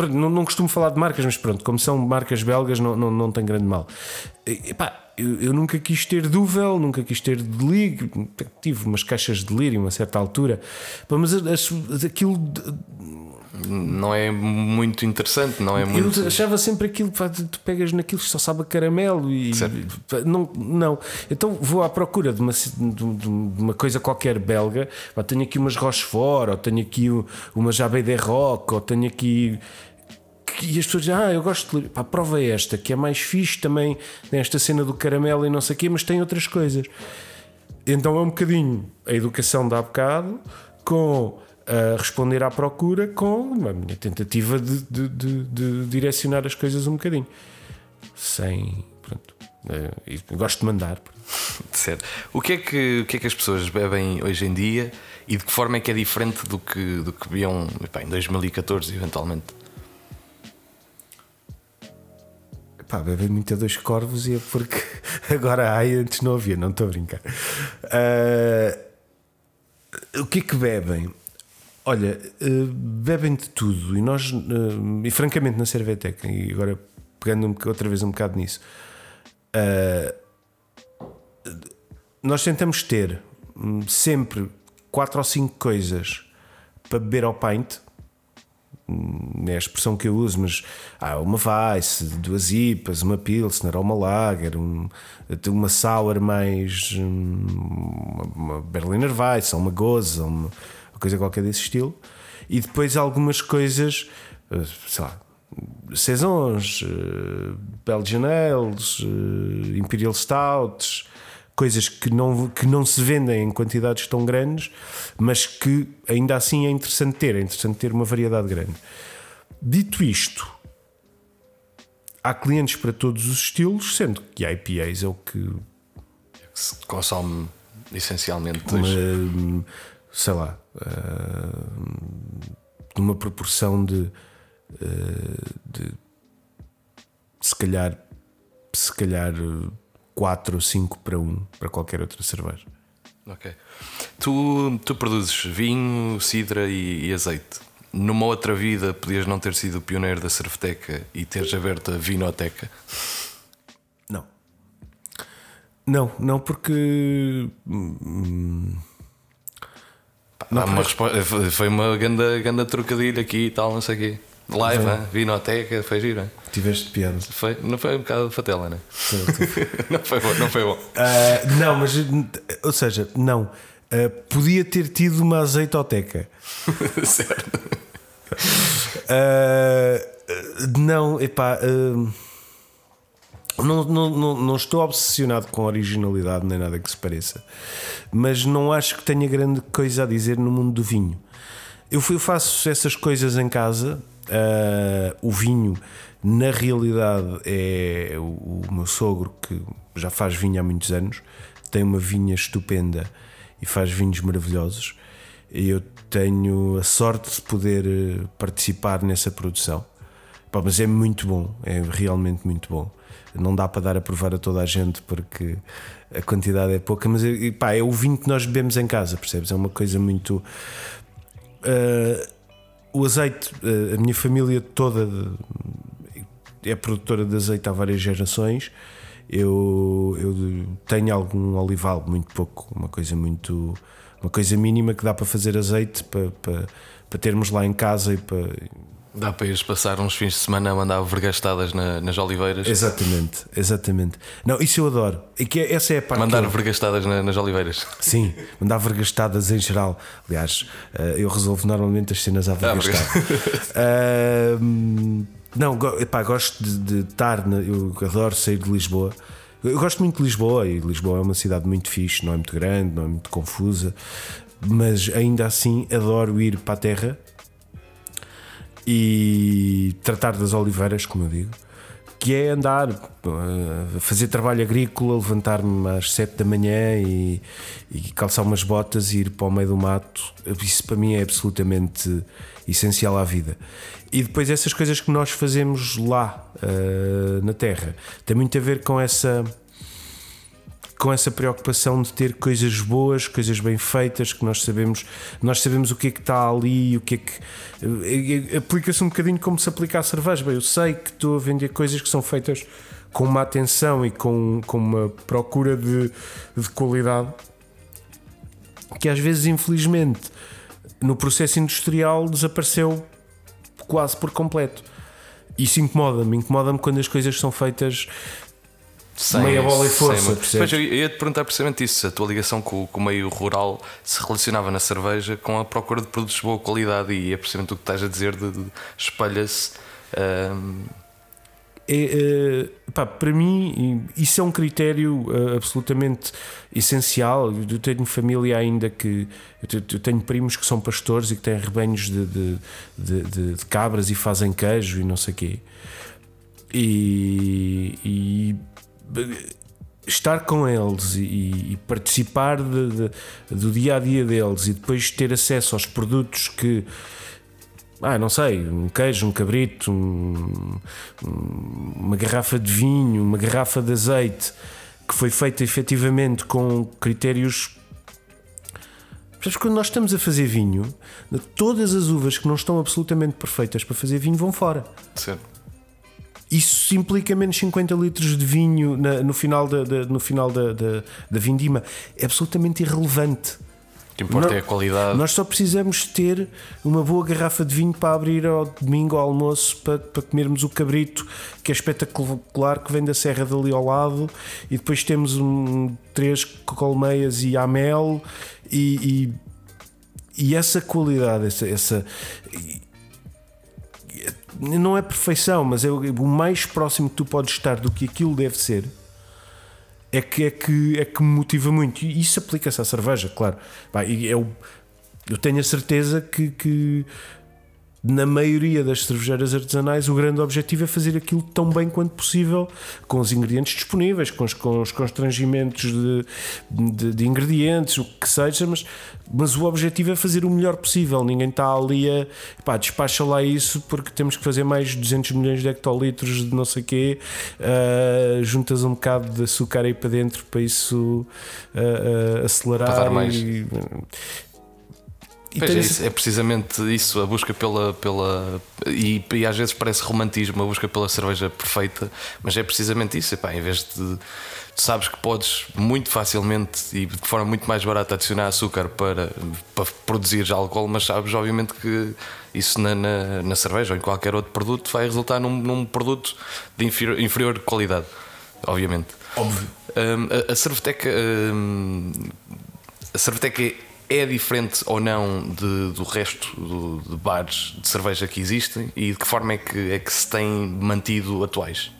não, não costumo falar de marcas, mas pronto, como são marcas belgas, não, não, não tem grande mal. E, epá, eu, eu nunca quis ter Duvel, nunca quis ter delírio, tive umas caixas de delírio a certa altura, Pá, mas as- as- aquilo não é muito interessante, não é muito. eu achava sempre aquilo, pá, tu pegas naquilo que só sabe a caramelo e pá, não, não. Então vou à procura de uma, de, uma coisa qualquer belga. Pá, tenho aqui umas Rochefort, ou tenho aqui uma Jabé de Rock, ou tenho aqui. E as pessoas dizem, ah, eu gosto de. Pá, prova esta, que é mais fixe também nesta cena do caramelo e não sei o quê, mas tem outras coisas. Então é um bocadinho a educação de há bocado com a responder à procura com a minha tentativa de, de- de- de direcionar as coisas um bocadinho. Sem. Pronto. eh, e gosto de mandar. Certo. O que, é que, o que é que as pessoas bebem hoje em dia e de que forma é que é diferente do que, do que bebiam epá, em 2014, eventualmente? Pá, bebem muito a dois corvos e é porque agora há e antes não havia, não estou a brincar. Ah, o que é que bebem? Olha, eh, bebem de tudo e nós, eh, e francamente na Cerveteca, e agora pegando outra vez um bocado nisso, ah, nós tentamos ter hum, sempre quatro ou cinco coisas para beber ao pint, é a expressão que eu uso, mas há uma Weiss, duas IPAs, uma Pilsner ou uma Lager, um, uma Sour mais hum, uma, Berliner Weiss uma Goza, uma, uma coisa qualquer desse estilo, e depois algumas coisas, eh, sei lá, Saisons, eh, Belgian Ales, eh, Imperial Stouts, coisas que não, que não se vendem em quantidades tão grandes, mas que ainda assim é interessante ter, é interessante ter uma variedade grande. Dito isto, há clientes para todos os estilos, sendo que IPAs é o que Que se consome essencialmente uma. Sei lá, ah, numa proporção de, ah, de se calhar, se calhar 4 ou 5 para 1 para qualquer outra cerveja. Ok. Tu, tu produzes vinho, cidra e, e azeite. Numa outra vida podias não ter sido o pioneiro da cerveteca e teres aberto a vinoteca. Não. Não, não porque. hum, Há uma respo- Foi uma ganda, ganda trocadilho aqui e tal, não sei o quê. Live, Foi. hein? vinoteca, foi giro. hein? tiveste piada. Foi, não foi um bocado de fatela, né? não foi bom, não foi bom. Ah, não, mas. Ou seja, não. Ah, podia ter tido uma azeitoteca. certo. Ah, não, epá. ah, não, não, não, estou obsessionado com originalidade nem nada que se pareça, mas não acho que tenha grande coisa a dizer no mundo do vinho. Eu, faço essas coisas em casa. ah, o vinho, na realidade, é o, o meu sogro que já faz vinho há muitos anos, tem uma vinha estupenda e faz vinhos maravilhosos. E eu tenho a sorte de poder eh, participar nessa produção. Pá, mas é muito bom, é realmente muito bom. Não dá para dar a provar a toda a gente porque a quantidade é pouca, mas é, pá, é o vinho que nós bebemos em casa, percebes? É uma coisa muito. Ah, o azeite, ah, a minha família toda, é produtora de azeite há várias gerações. Eu, eu tenho algum olival, muito pouco, uma coisa muito. uma coisa mínima que dá para fazer azeite para, para, para termos lá em casa e para. Dá para ires passar uns fins de semana a mandar vergastadas na, nas oliveiras. Exatamente, exatamente. Não, isso eu adoro. E que é- essa é a parte. Mandar eu- vergastadas na- nas oliveiras. Sim, mandar vergastadas em geral. Aliás, eh, eu resolvo normalmente as cenas à vergastada. Ahm, não, go- epá, gosto de, de estar, na- eu adoro sair de Lisboa. Eu gosto muito de Lisboa e Lisboa é uma cidade muito fixe, não é muito grande, não é muito confusa, mas ainda assim adoro ir para a terra e tratar das oliveiras, como eu digo, que é andar, eh, fazer trabalho agrícola, levantar-me às 7 da manhã e, e calçar umas botas e ir para o meio do mato. Isso para mim é absolutamente essencial à vida. E depois essas coisas que nós fazemos lá eh, na Terra tem muito a ver com essa com essa preocupação de ter coisas boas, coisas bem feitas, que nós sabemos, nós sabemos o que é que está ali, o que é que eh, eh, aplica-se um bocadinho como se aplica a cerveja. Bem, eu sei que estou a vender coisas que são feitas com uma atenção e com, com uma procura de, de qualidade que às vezes, infelizmente, no processo industrial desapareceu quase por completo. Isso incomoda-me, incomoda-me quando as coisas são feitas Sem, Meia bola e sem força, percebes? Pois eu ia te perguntar precisamente isso: a tua ligação com, com o meio rural se relacionava na cerveja com a procura de produtos de boa qualidade e é precisamente o que estás a dizer de, de espalha-se. é, é, pá, para mim, isso é um critério eh, absolutamente essencial. Eu tenho família ainda que. Eu te- eu tenho primos que são pastores e que têm rebanhos de, de, de- de- de cabras e fazem queijo e não sei o quê. E. e estar com eles e, e participar de- de- do dia a dia deles e depois ter acesso aos produtos que ah, não sei, um queijo, um cabrito, um- um- uma garrafa de vinho, uma garrafa de azeite que foi feita efetivamente com critérios. Sabes, quando nós estamos a fazer vinho, todas as uvas que não estão absolutamente perfeitas para fazer vinho vão fora. certo. Isso implica menos 50 litros de vinho na- no final, da, da- no final da, da, da vindima. É absolutamente irrelevante. O que importa Não- é a qualidade. Nós só precisamos ter uma boa garrafa de vinho para abrir ao domingo ao almoço para, para comermos o cabrito, que é espetacular, que vem da serra dali ao lado, e depois temos um, três colmeias e amel, e, e, e essa qualidade, essa. essa e- não é perfeição, mas é o mais próximo que tu podes estar do que aquilo deve ser é que, é que, é que me motiva muito. E isso aplica-se à cerveja, claro. E eu, eu tenho a certeza que, que na maioria das cervejeiras artesanais o grande objetivo é fazer aquilo tão bem quanto possível, com os ingredientes disponíveis, com os, com os constrangimentos de, de, de ingredientes, o que seja, mas, mas o objetivo é fazer o melhor possível. Ninguém está ali a pá, despacha lá isso porque temos que fazer mais 200 milhões de hectolitros de não sei quê, ah, juntas um bocado de açúcar aí para dentro para isso ah, ah, acelerar. Para dar mais. E Pois é, isso, é precisamente isso, a busca pela. pela e, e às vezes parece romantismo, a busca pela cerveja perfeita, mas é precisamente isso. Epá, em vez de. Tu sabes que podes muito facilmente e de forma muito mais barata adicionar açúcar para, para produzir álcool, mas sabes, obviamente, que isso na, na, na cerveja ou em qualquer outro produto vai resultar num, num produto de inferior, inferior qualidade, obviamente. Óbvio. Hum, a, a Cerveteca. hum, a Cerveteca é diferente ou não de- do resto do- de bares de cerveja que existem e de que forma é que, é que se tem mantido atuais?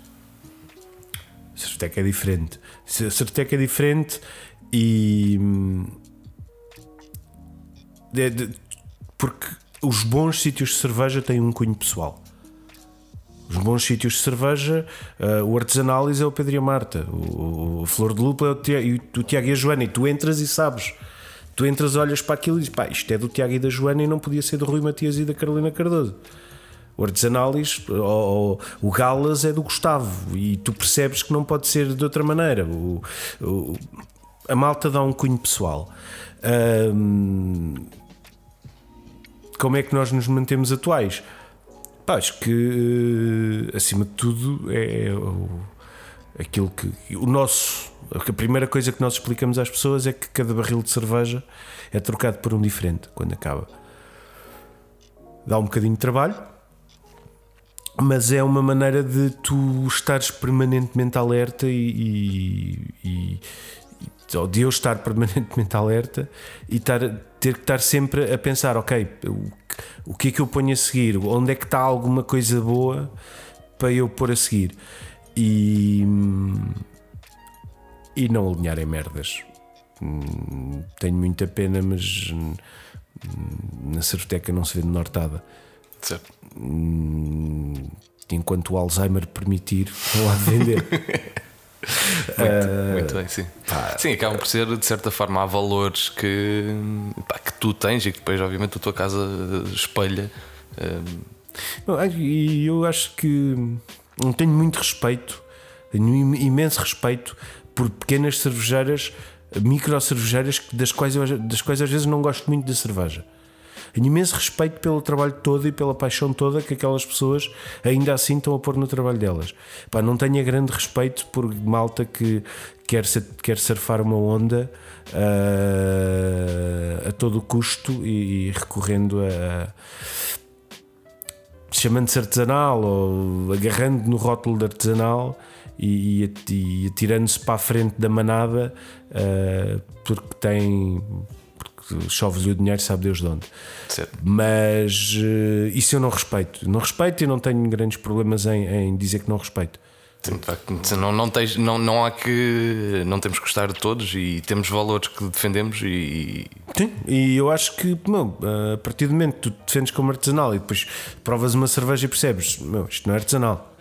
Certec é diferente. Certec é diferente e. hum, de- porque os bons sítios de cerveja têm um cunho pessoal. Os bons sítios de cerveja, ah, o Artesanális é o Pedro e a Marta, o, o Flor de Lupa é o, Tia- e o Tiago e a Joana, e tu entras e sabes. Tu entras, olhas para aquilo e dizes: pá, isto é do Tiago e da Joana e não podia ser do Rui Matias e da Carolina Cardoso. O Artesanális, ou, o Galas é do Gustavo e tu percebes que não pode ser de outra maneira. O, o- a malta dá um cunho pessoal. Ahm, como é que nós nos mantemos atuais? Pá, acho que, acima de tudo, é o, aquilo que. O nosso. A primeira coisa que nós explicamos às pessoas é que cada barril de cerveja é trocado por um diferente quando acaba. Dá um bocadinho de trabalho, mas é uma maneira de tu estares permanentemente alerta e, e, e de eu estar permanentemente alerta e estar, ter que estar sempre a pensar, ok, o, o que é que eu ponho a seguir? Onde é que está alguma coisa boa para eu pôr a seguir? E, e não alinhar em merdas. Hum, tenho muita pena, mas hum, na Cerveteca não se vê nortada. Certo. Hum, enquanto o Alzheimer permitir, vou lá vender. muito, uh, muito, bem, sim. Pá, sim, acabam por ser, de certa forma, há valores que, pá, que tu tens e que depois, obviamente, a tua casa espelha. E eu acho que não tenho muito respeito, tenho imenso respeito por pequenas cervejeiras, micro cervejeiras, das quais, eu, das quais às vezes não gosto muito da cerveja. Tenho imenso respeito pelo trabalho todo e pela paixão toda que aquelas pessoas ainda assim estão a pôr no trabalho delas. Pá, não tenho grande respeito por malta que quer, ser, quer surfar uma onda uh, a todo custo e, e recorrendo a. chamando-se artesanal ou agarrando no rótulo de artesanal e, e, e atirando-se para a frente da manada uh, porque tem chove-lhe o dinheiro, sabe Deus de onde. Certo. Mas uh, isso eu não respeito. Não respeito e não tenho grandes problemas em, em dizer que não respeito. Não, não, tens, não, não há que. Não temos que gostar de todos e temos valores que defendemos e. Sim, e eu acho que meu, a partir do momento que tu defendes como artesanal e depois provas uma cerveja e percebes, meu, isto não é artesanal.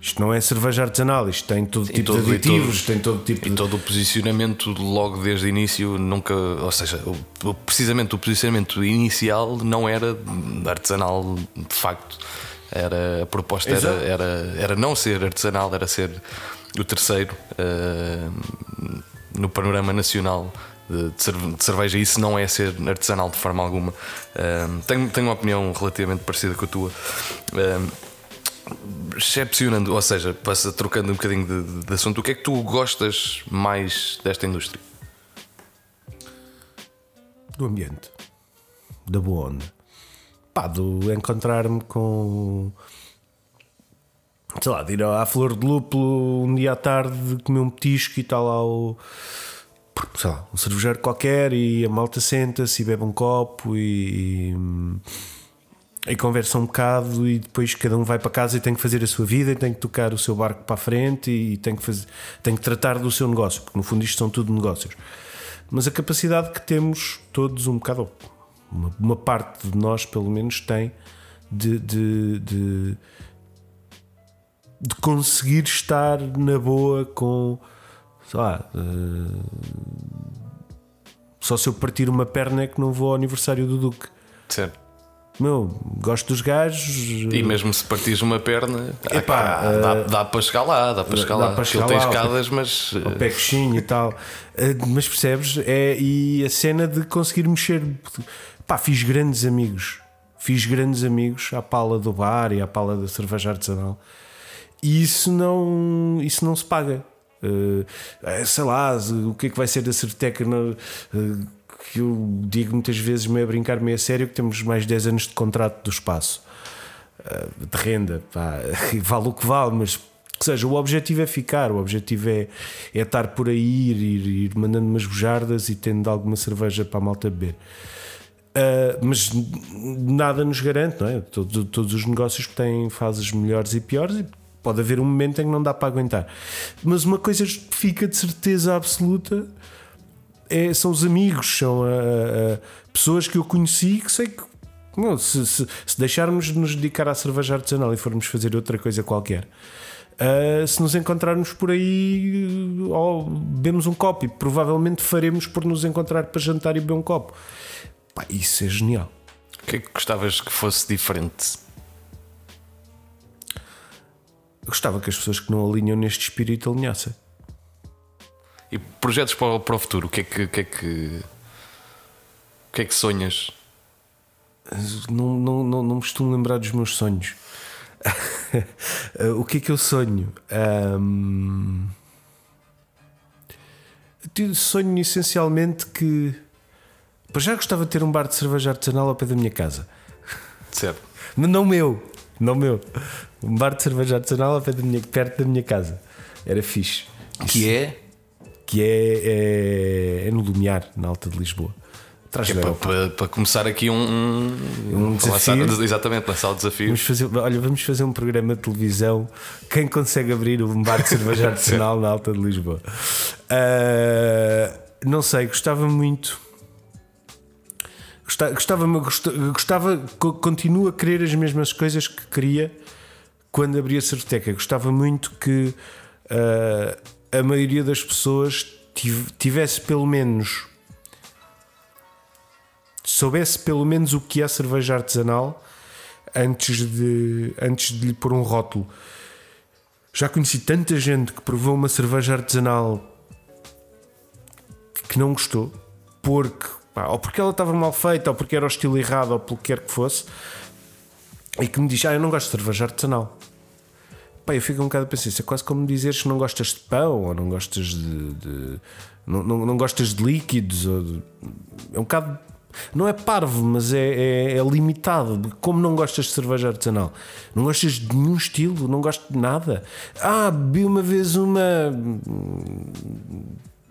Isto não é cerveja artesanal, isto tem todo tipo todo, de aditivos, todo, tem todo tipo e de... todo o posicionamento logo desde o início nunca, ou seja, precisamente o posicionamento inicial não era artesanal de facto. Era a proposta era, era, era não ser artesanal, era ser o terceiro uh, no panorama nacional de, de cerveja. Isso não é ser artesanal de forma alguma. Uh, tenho, tenho uma opinião relativamente parecida com a tua. Uh, excepcionando, ou seja, passa trocando um bocadinho de, de, assunto, o que é que tu gostas mais desta indústria? Do ambiente, da boa onda, pá, do encontrar-me com sei lá, de ir à flor de lúpulo um dia à tarde comer um petisco e tal o sei lá, um cervejeiro qualquer e a malta senta-se e bebe um copo e, e e conversa um bocado e depois cada um vai para casa e tem que fazer a sua vida e tem que tocar o seu barco para a frente e tem que, fazer, tem que tratar do seu negócio, porque no fundo isto são tudo negócios. Mas a capacidade que temos todos um bocado, uma, uma parte de nós pelo menos tem de, de, de, de conseguir estar na boa com sei lá, uh, só se eu partir uma perna é que não vou ao aniversário do Duque. Certo meu, gosto dos gajos. E mesmo se partires uma perna, Epá, dá, uh, dá, para chegar lá, dá para chegar dá lá. Para chegar tem escadas, mas. O pé coxinho e tal. Mas percebes? É, e a cena de conseguir mexer. Pá, fiz grandes amigos. Fiz grandes amigos à pala do bar e à pala da cerveja artesanal. E isso não, isso não se paga. Uh, sei lá, o que é que vai ser da Certeca? Uh, que eu digo muitas vezes, meio a brincar, meio a sério, que temos mais de 10 anos de contrato do espaço eh, de renda, pá, vale o que vale, mas ou seja, o objetivo é ficar, o objetivo é, é estar por aí, ir, ir, ir mandando umas bujardas e tendo alguma cerveja para a malta beber. Uh, mas nada nos garante, não é? Todos, todos os negócios têm fases melhores e piores e pode haver um momento em que não dá para aguentar. Mas uma coisa fica de certeza absoluta é, são os amigos, são a, a, pessoas que eu conheci que sei que não, se, se, se, deixarmos de nos dedicar à cerveja artesanal e formos fazer outra coisa qualquer, uh, se nos encontrarmos por aí, oh, bebemos um copo e provavelmente faremos por nos encontrar para jantar e beber um copo. Pá, isso é genial. O que é que gostavas que fosse diferente? Eu gostava que as pessoas que não alinham neste espírito alinhassem. E projetos para o, para o futuro, o que é que, que, é que, que, é que sonhas? Não, não, não, não me costumo lembrar dos meus sonhos. o que é que eu sonho? Um... Sonho essencialmente que. Para já gostava de ter um bar de cerveja artesanal ao pé da minha casa. Certo. Mas não meu, não meu. Um bar de cerveja artesanal ao pé da minha, perto da minha casa. Era fixe. Que é? Que é, é, é no Lumiar, na Alta de Lisboa. Traz é para, para, para, começar aqui um, um, um desafio. Lançar, exatamente, lançar o desafio. Vamos fazer, olha, vamos fazer um programa de televisão. Quem consegue abrir um bar de cerveja artesanal na Alta de Lisboa? Uh, não sei, gostava muito. Gostava, gostava, gostava, continuo a querer as mesmas coisas que queria quando abri a Certeca. Gostava muito que uh, a maioria das pessoas tivesse pelo menos soubesse pelo menos o que é cerveja artesanal antes de, antes de lhe pôr um rótulo. Já conheci tanta gente que provou uma cerveja artesanal que não gostou, porque pá, ou porque ela estava mal feita, ou porque era o estilo errado, ou pelo que quer que fosse, e que me diz: Ah, eu não gosto de cerveja artesanal. Pá, eu fico um bocado a pensar, isso é quase como dizeres que não gostas de pão, ou não gostas de. de não, não, não, gostas de líquidos, de, é um bocado não é parvo, mas é, é, é, limitado. Como não gostas de cerveja artesanal? Não gostas de nenhum estilo? Não gosto de nada? Ah, bebi uma vez uma.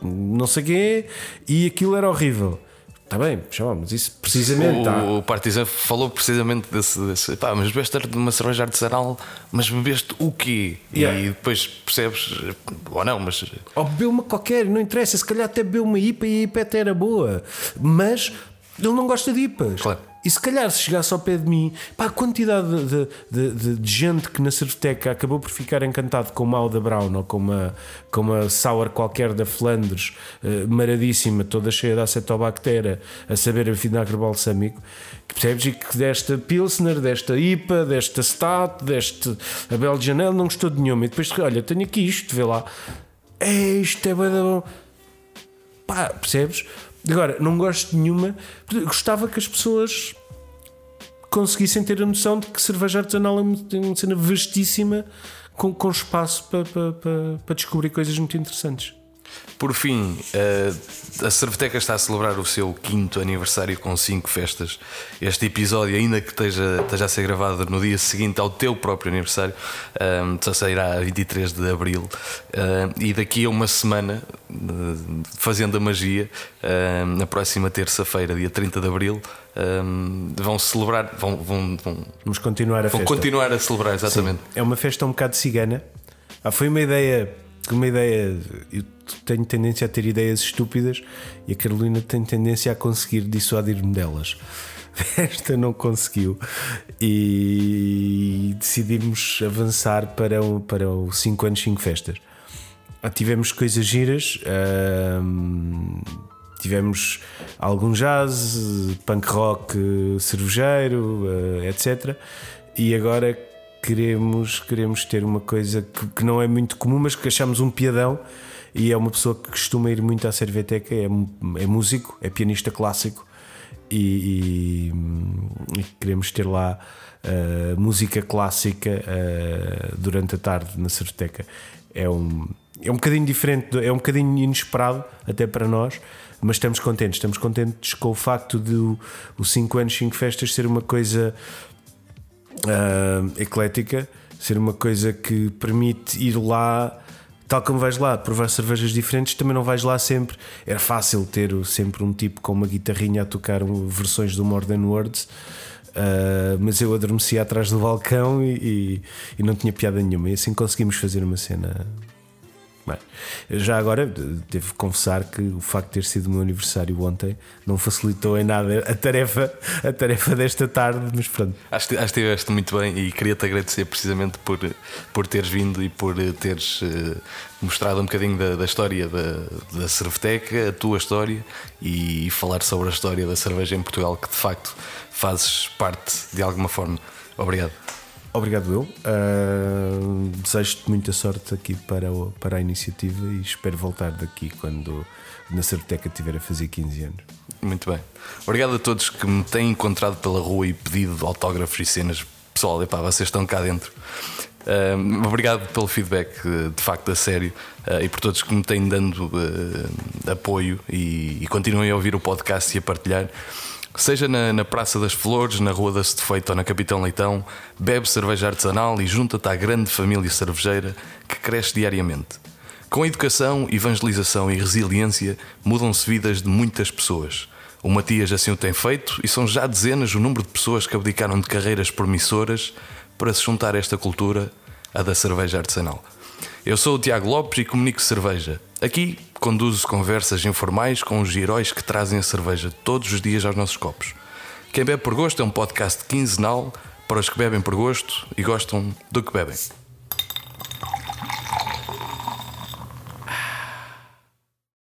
não sei quê e aquilo era horrível. Está bem, mas isso precisamente. O, tá. o Partizan falou precisamente desse. desse pá, mas bebeste uma cerveja artesanal, mas bebeste o quê? Yeah. E depois percebes, ou não, mas. Ou bebeu uma qualquer, não interessa, se calhar até bebeu uma IPA e a IPA até era boa, mas ele não gosta de IPAs. Claro. E se calhar se chegasse ao pé de mim, pá, a quantidade de, de, de, de gente que na cerveteca acabou por ficar encantado com uma Alda Brown ou com uma, com uma sour qualquer da Flandres, uh, maradíssima, toda cheia de acetobactéria, a saber a vinagre balsâmico, que percebes? E que desta Pilsner, desta IPA, desta Stout, deste a Belgian Ale, não gostou de nenhuma. E depois, olha, tenho aqui isto, vê lá. É, isto é bom. Pá, percebes? Agora, não gosto de nenhuma. Gostava que as pessoas conseguissem ter a noção de que cerveja artesanal é uma cena vastíssima com, com espaço para, para, para, para descobrir coisas muito interessantes. Por fim, eh, a Cerveteca está a celebrar o seu quinto aniversário com cinco festas. Este episódio, ainda que esteja, esteja a ser gravado no dia seguinte ao teu próprio aniversário, um, só sairá a 23 de abril. e daqui a uma semana, fazendo a magia, na próxima terça-feira, dia 30 de abril, vão celebrar, vão, vão, vão, Vamos continuar a vão festa. continuar a celebrar, exatamente. Sim. É uma festa um bocado cigana. Ah, foi uma ideia uma ideia. Eu tenho tendência a ter ideias estúpidas e a Carolina tem tendência a conseguir dissuadir-me delas. Esta não conseguiu e decidimos avançar para o, para o 5 anos 5 festas. Ah, tivemos coisas giras, hum, tivemos algum jazz, punk rock cervejeiro, uh, etc. E agora queremos, queremos ter uma coisa que, que, não é muito comum, mas que achamos um piadão. E é uma pessoa que costuma ir muito à Cerveteca, é, é músico, é pianista clássico e, e, e queremos ter lá uh, música clássica uh, durante a tarde na Cerveteca. É um, é um bocadinho diferente, é um bocadinho inesperado até para nós, mas estamos contentes. Estamos contentes com o facto de os 5 anos, 5 festas ser uma coisa uh, eclética, ser uma coisa que permite ir lá, tal como vais lá, provar cervejas diferentes, também não vais lá sempre. Era fácil ter sempre um tipo com uma guitarrinha a tocar versões do More Than Words. Uh, mas eu adormecia atrás do balcão e, e, e, não tinha piada nenhuma. E assim conseguimos fazer uma cena Bem, já agora devo confessar que o facto de ter sido o meu aniversário ontem não facilitou em nada a tarefa, a tarefa desta tarde, mas pronto. Acho que estiveste muito bem e queria-te agradecer precisamente por, por teres vindo e por teres uh, mostrado um bocadinho da, da história da, da Cerveteca, a tua história e, e falar sobre a história da cerveja em Portugal, que de facto fazes parte de alguma forma. Obrigado. Obrigado eu. Uh, Desejo-te muita sorte aqui para, o, para a iniciativa e espero voltar daqui quando na Certeca tiver a fazer 15 anos. Muito bem. Obrigado a todos que me têm encontrado pela rua e pedido autógrafos e cenas pessoal, epá, vocês estão cá dentro. Uh, obrigado pelo feedback, de facto, a sério, uh, e por todos que me têm dando apoio e, e, continuem a ouvir o podcast e a partilhar. Seja na, na Praça das Flores, na Rua da Setefeito ou na Capitão Leitão, bebe cerveja artesanal e junta-te à grande família cervejeira que cresce diariamente. Com educação, evangelização e resiliência, mudam-se vidas de muitas pessoas. O Matias assim o tem feito e são já dezenas o número de pessoas que abdicaram de carreiras promissoras para se juntar a esta cultura, a da cerveja artesanal. Eu sou o Tiago Lopes e comunico cerveja. Aqui conduzo conversas informais com os heróis que trazem a cerveja todos os dias aos nossos copos. Quem bebe por gosto é um podcast quinzenal para os que bebem por gosto e gostam do que bebem.